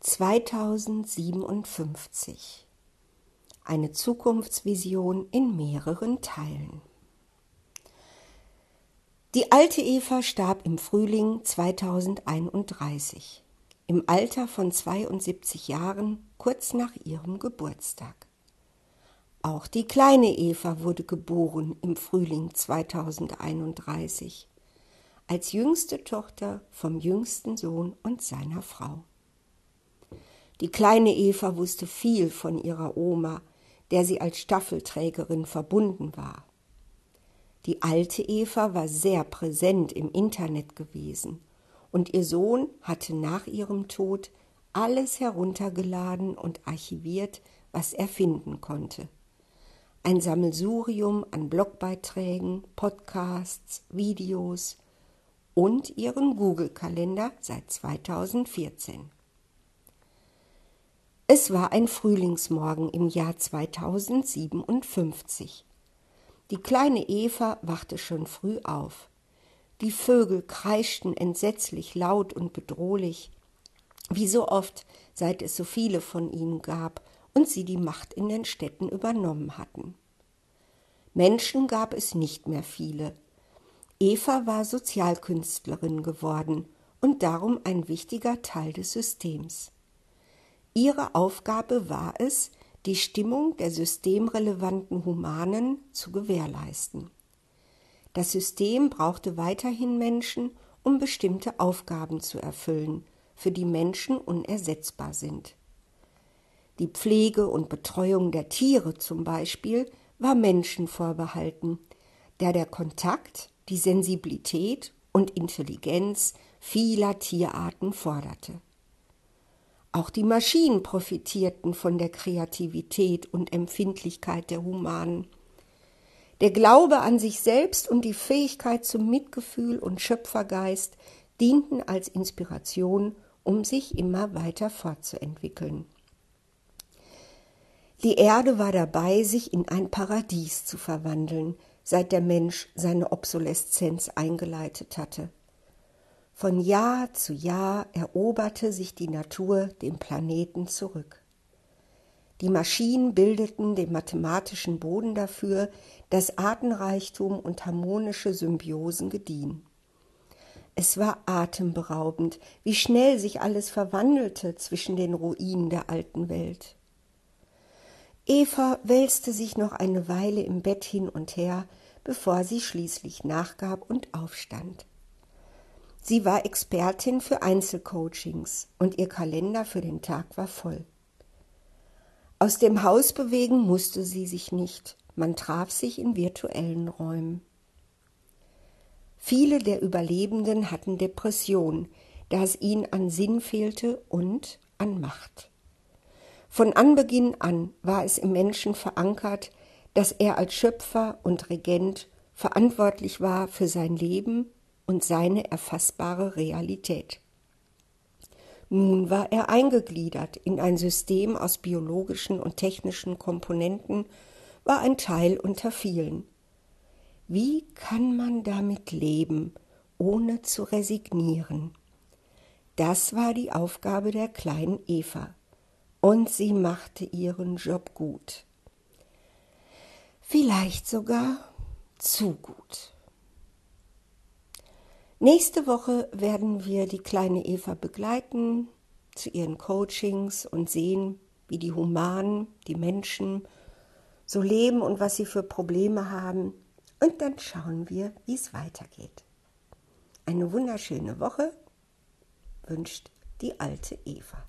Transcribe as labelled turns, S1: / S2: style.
S1: 2057. Eine Zukunftsvision in mehreren Teilen. Die alte Eva starb im Frühling 2031, im Alter von 72 Jahren, kurz nach ihrem Geburtstag. Auch die kleine Eva wurde geboren im Frühling 2031, als jüngste Tochter vom jüngsten Sohn und seiner Frau. Die kleine Eva wusste viel von ihrer Oma, der sie als Staffelträgerin verbunden war. Die alte Eva war sehr präsent im Internet gewesen und ihr Sohn hatte nach ihrem Tod alles heruntergeladen und archiviert, was er finden konnte. Ein Sammelsurium an Blogbeiträgen, Podcasts, Videos und ihren Google-Kalender seit 2014. Es war ein Frühlingsmorgen im Jahr 2057. Die kleine Eva wachte schon früh auf. Die Vögel kreischten entsetzlich laut und bedrohlich, wie so oft, seit es so viele von ihnen gab und sie die Macht in den Städten übernommen hatten. Menschen gab es nicht mehr viele. Eva war Sozialkünstlerin geworden und darum ein wichtiger Teil des Systems. Ihre Aufgabe war es, die Stimmung der systemrelevanten Humanen zu gewährleisten. Das System brauchte weiterhin Menschen, um bestimmte Aufgaben zu erfüllen, für die Menschen unersetzbar sind. Die Pflege und Betreuung der Tiere zum Beispiel war Menschen vorbehalten, da der Kontakt, die Sensibilität und Intelligenz vieler Tierarten forderte. Auch die Maschinen profitierten von der Kreativität und Empfindlichkeit der Humanen. Der Glaube an sich selbst und die Fähigkeit zum Mitgefühl und Schöpfergeist dienten als Inspiration, um sich immer weiter fortzuentwickeln. Die Erde war dabei, sich in ein Paradies zu verwandeln, seit der Mensch seine Obsoleszenz eingeleitet hatte. Von Jahr zu Jahr eroberte sich die Natur den Planeten zurück. Die Maschinen bildeten den mathematischen Boden dafür, dass Artenreichtum und harmonische Symbiosen gediehen. Es war atemberaubend, wie schnell sich alles verwandelte zwischen den Ruinen der alten Welt. Eva wälzte sich noch eine Weile im Bett hin und her, bevor sie schließlich nachgab und aufstand. Sie war Expertin für Einzelcoachings und ihr Kalender für den Tag war voll. Aus dem Haus bewegen musste sie sich nicht, man traf sich in virtuellen Räumen. Viele der Überlebenden hatten Depression, da es ihnen an Sinn fehlte und an Macht. Von Anbeginn an war es im Menschen verankert, dass er als Schöpfer und Regent verantwortlich war für sein Leben und seine erfassbare Realität. Nun war er eingegliedert in ein System aus biologischen und technischen Komponenten, war ein Teil unter vielen. Wie kann man damit leben, ohne zu resignieren? Das war die Aufgabe der kleinen Eva, und sie machte ihren Job gut. Vielleicht sogar zu gut. Nächste Woche werden wir die kleine Eva begleiten zu ihren Coachings und sehen, wie die Humanen, die Menschen so leben und was sie für Probleme haben. Und dann schauen wir, wie es weitergeht. Eine wunderschöne Woche wünscht die alte Eva.